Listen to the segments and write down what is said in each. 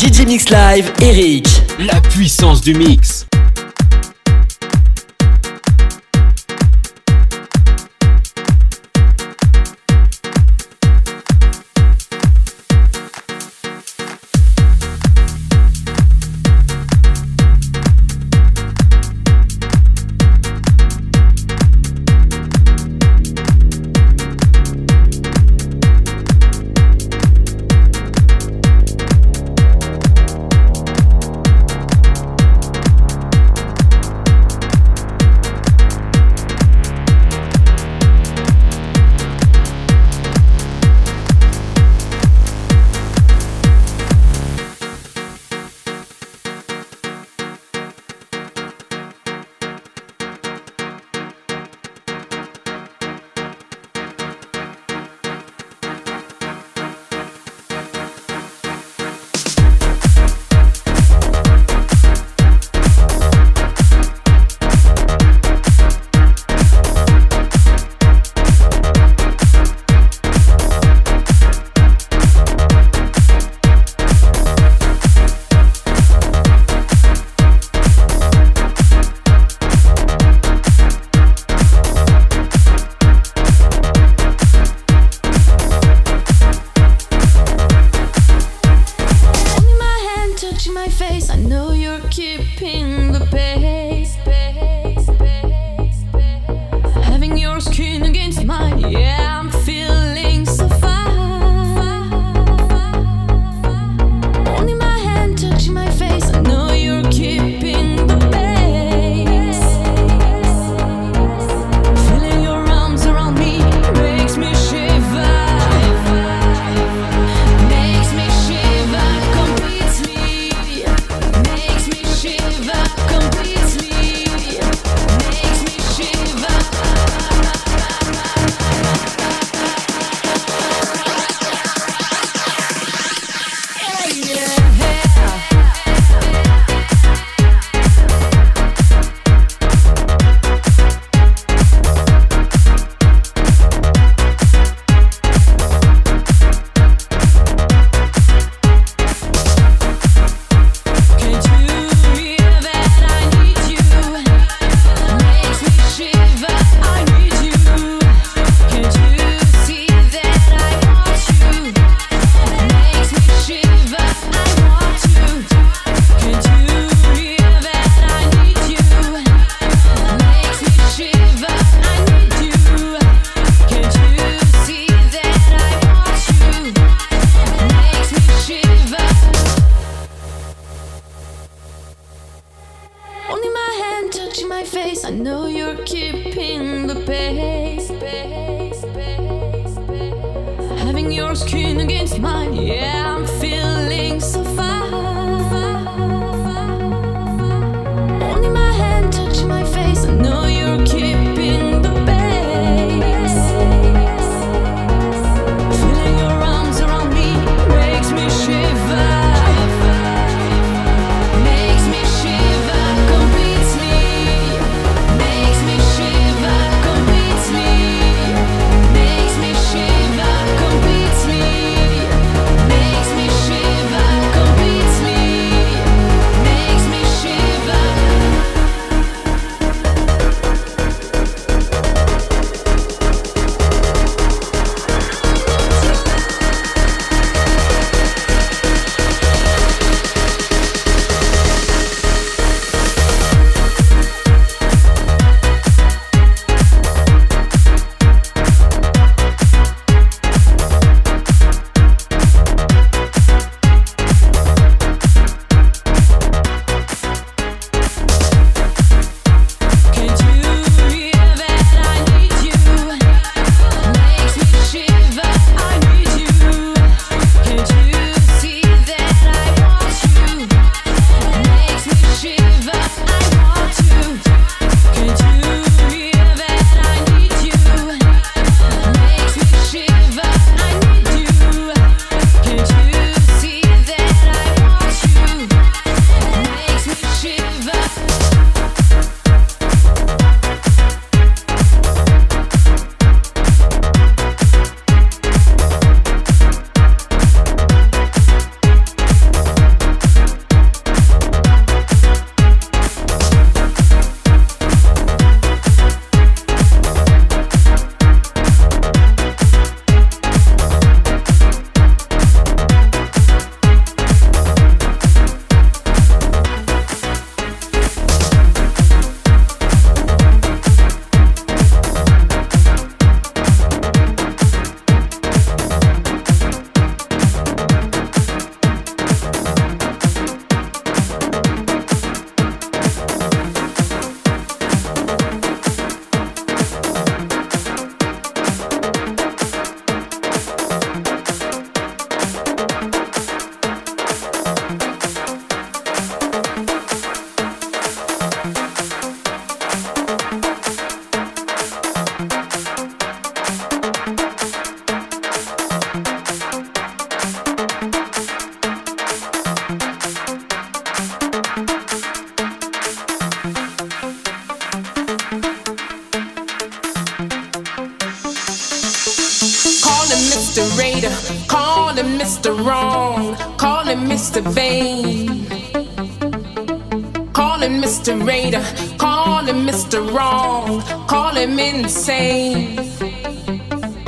DJ Mix Live, Eric. La puissance du mix.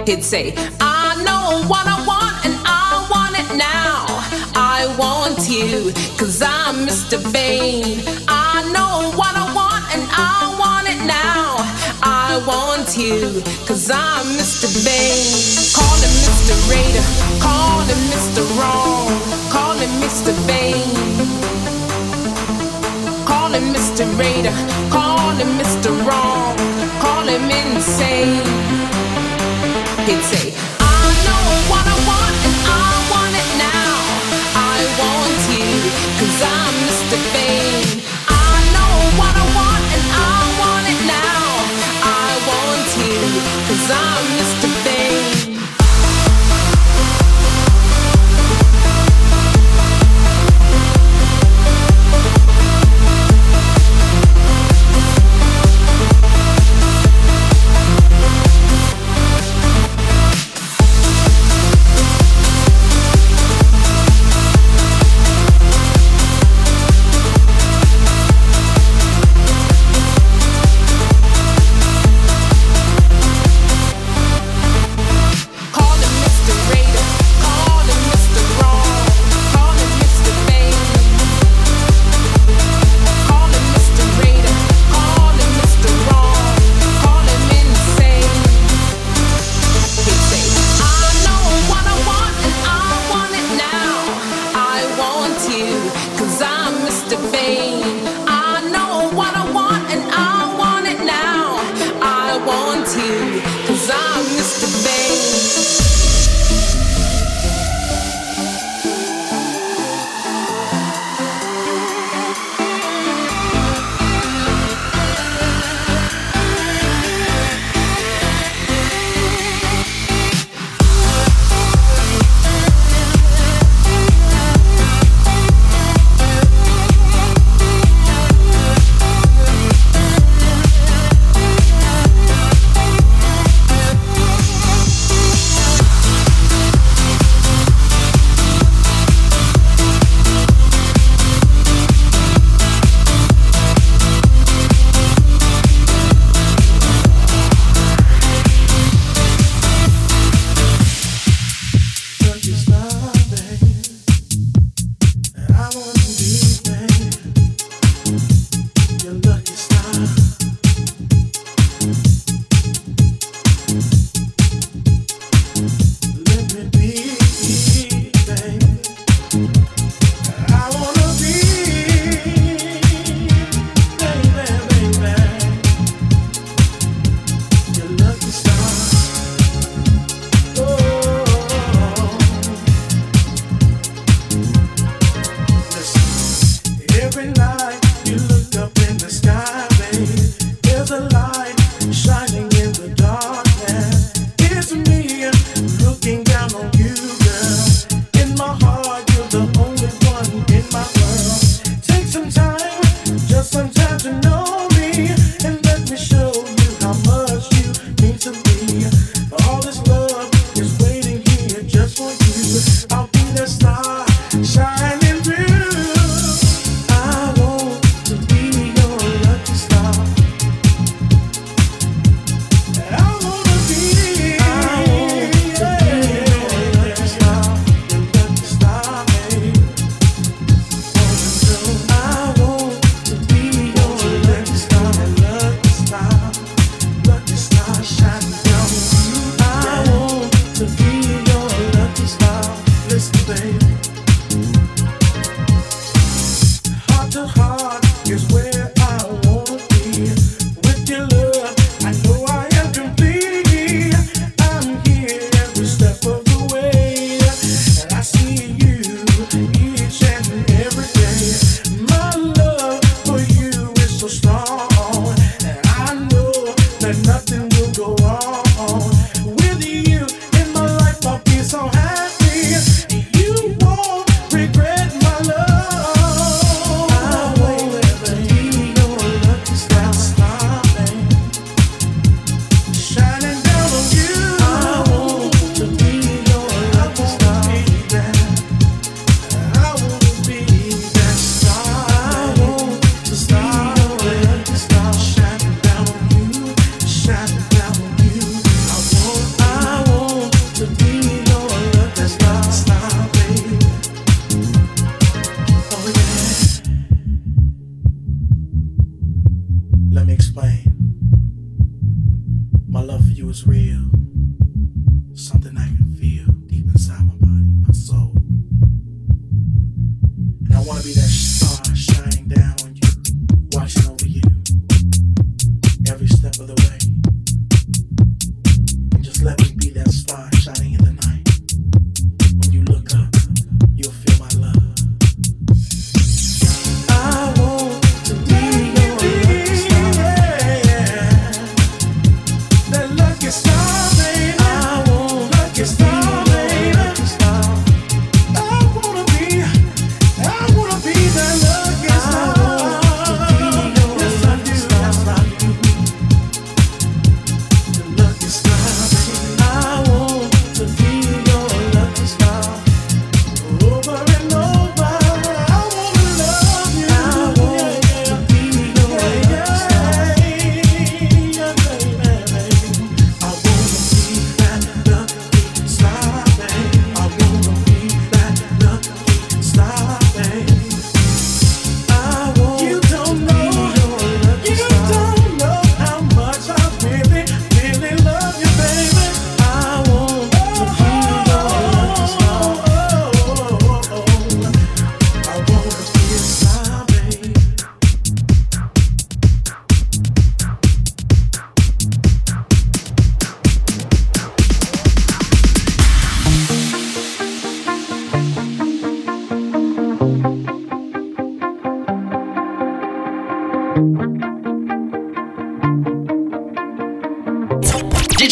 He'd say, I know what I want and I want it now. I want you, cause I'm Mr. Vain. I know what I want and I want it now. I want you, cause I'm Mr. Vain. Call him Mr. Raider, call him Mr. Wrong, call him Mr. Vain. Call him Mr. Raider, call him Mr. Wrong, call him insane. He'd say,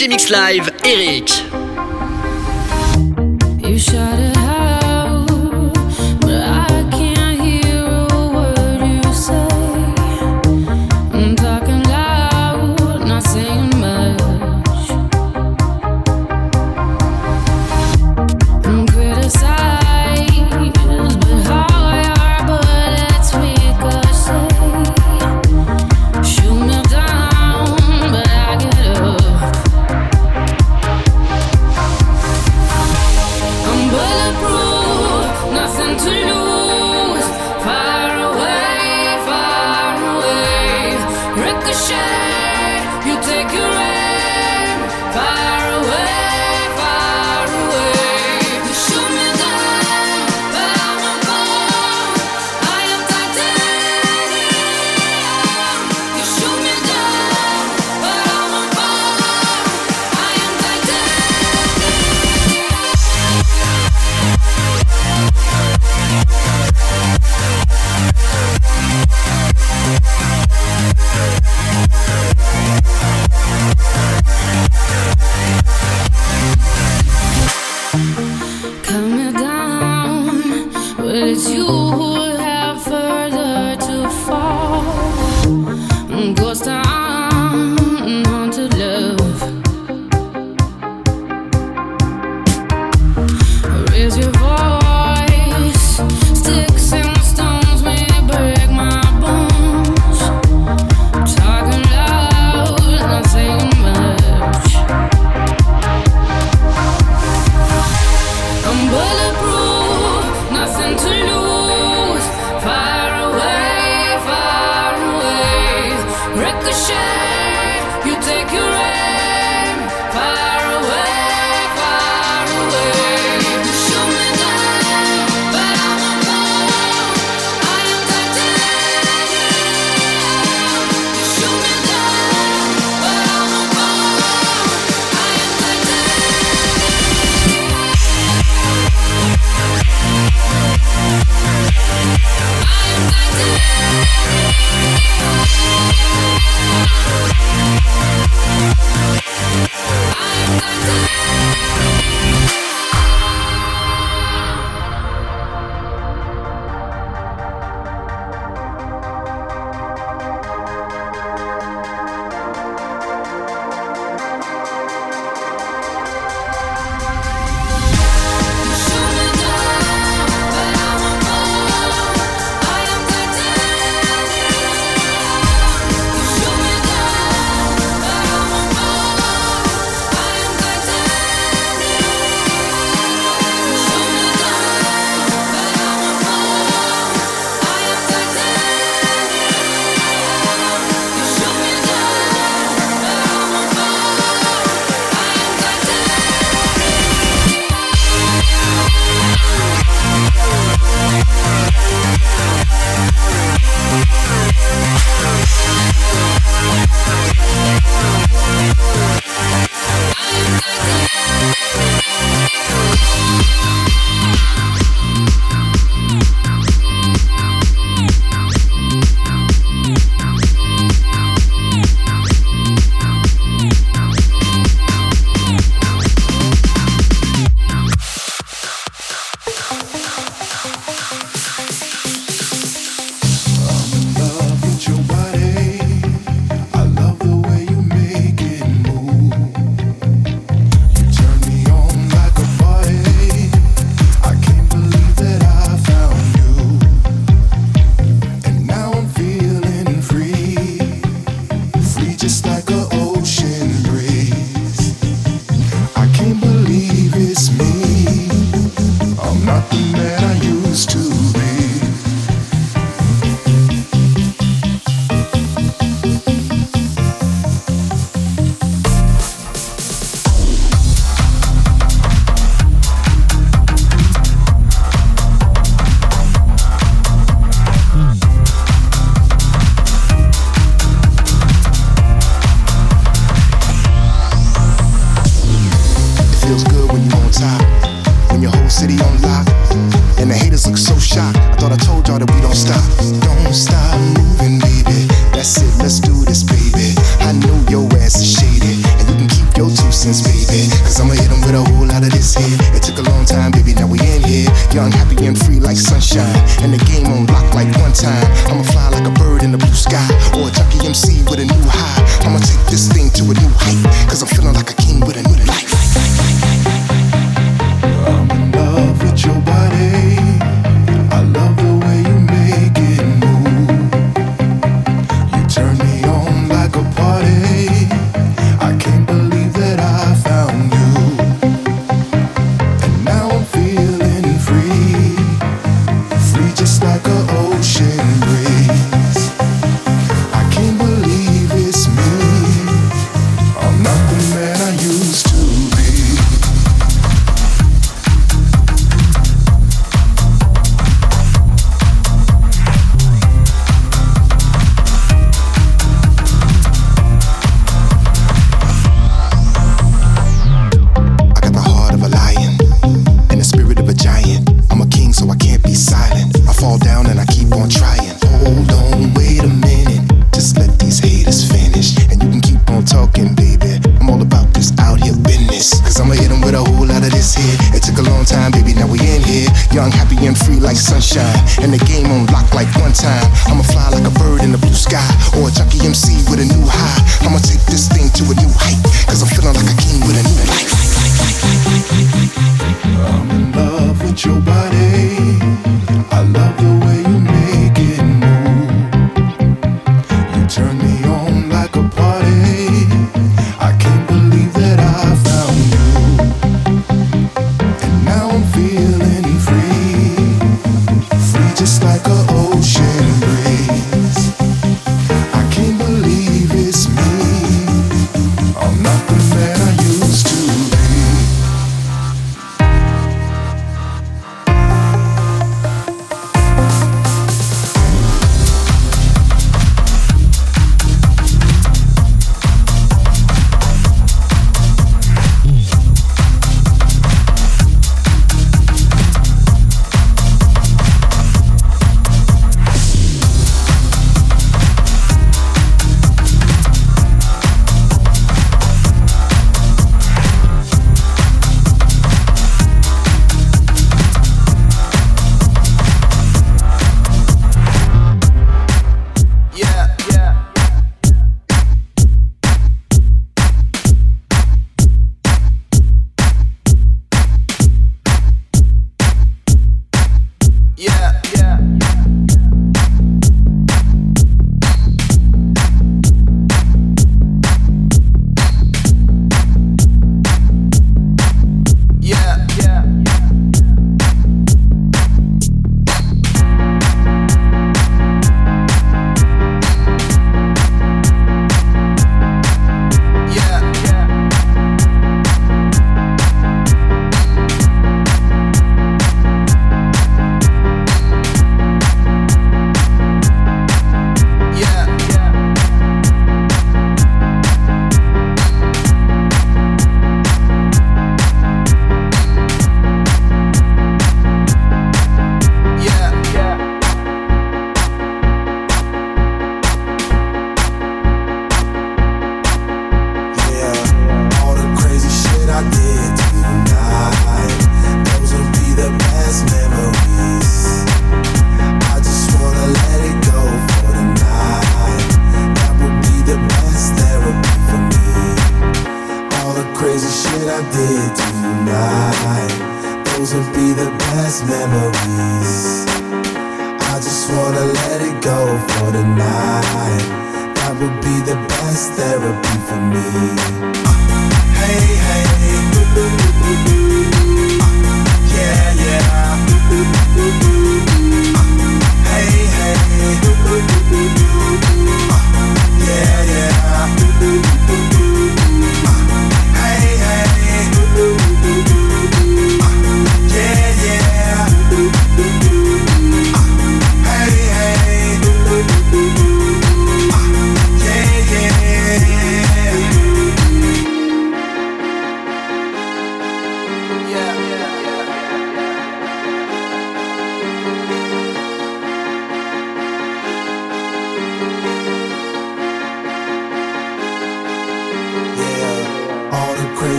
Live, Eric.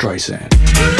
Streisand.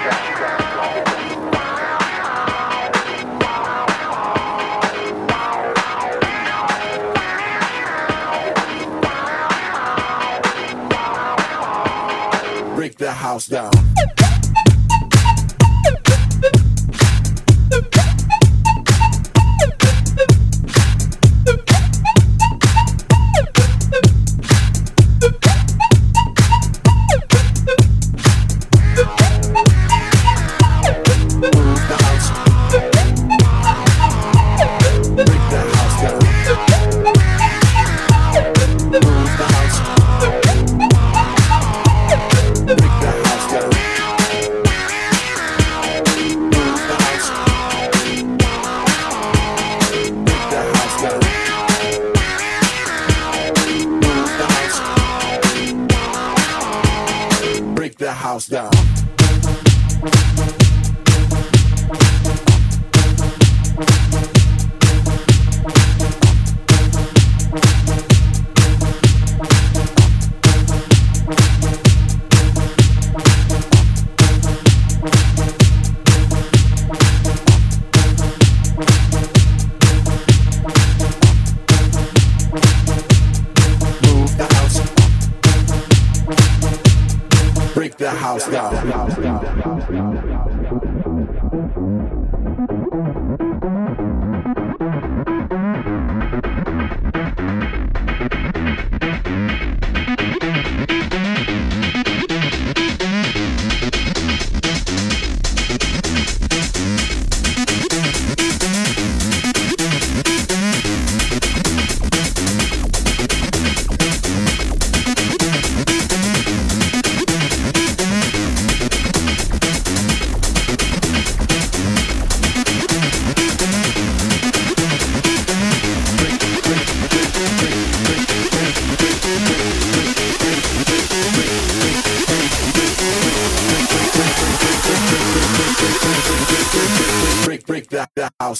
house down.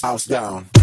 House, down.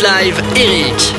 Amazing.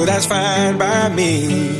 So that's fine by me.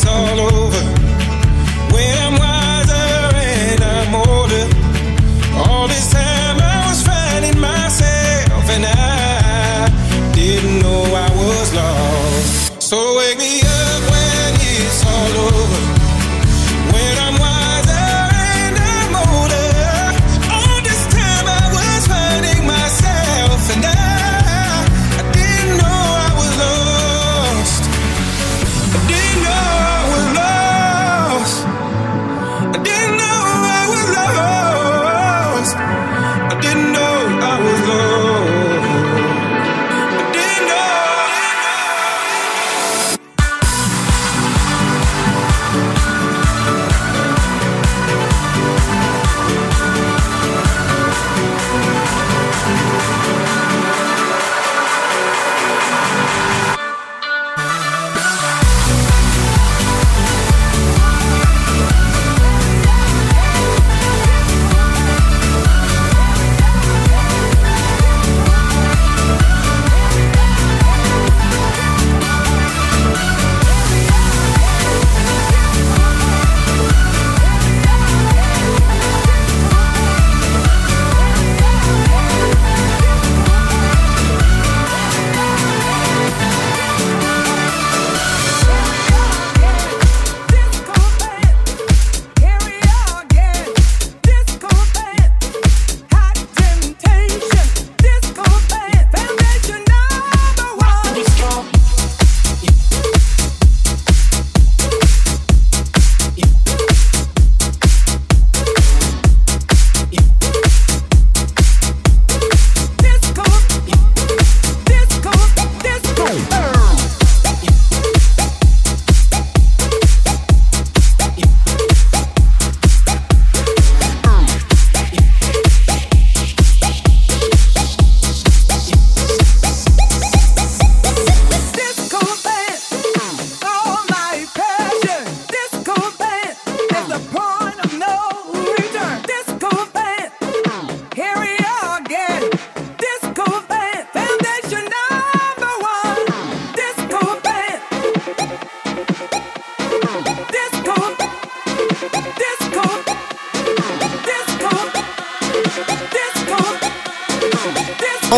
it's all over,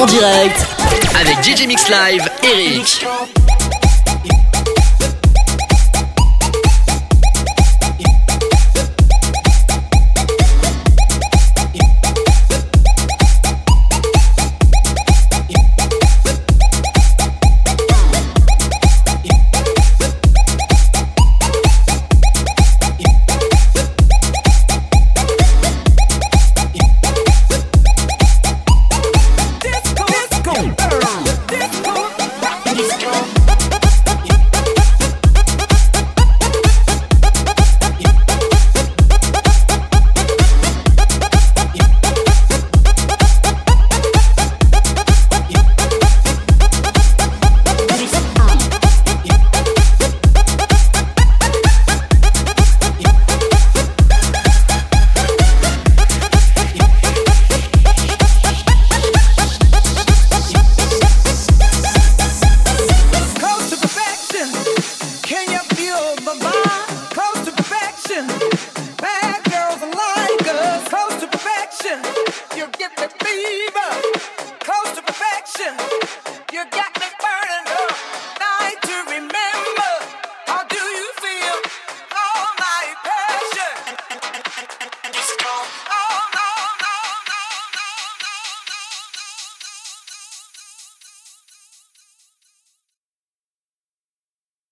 En direct avec DJ Mix Live, Eric.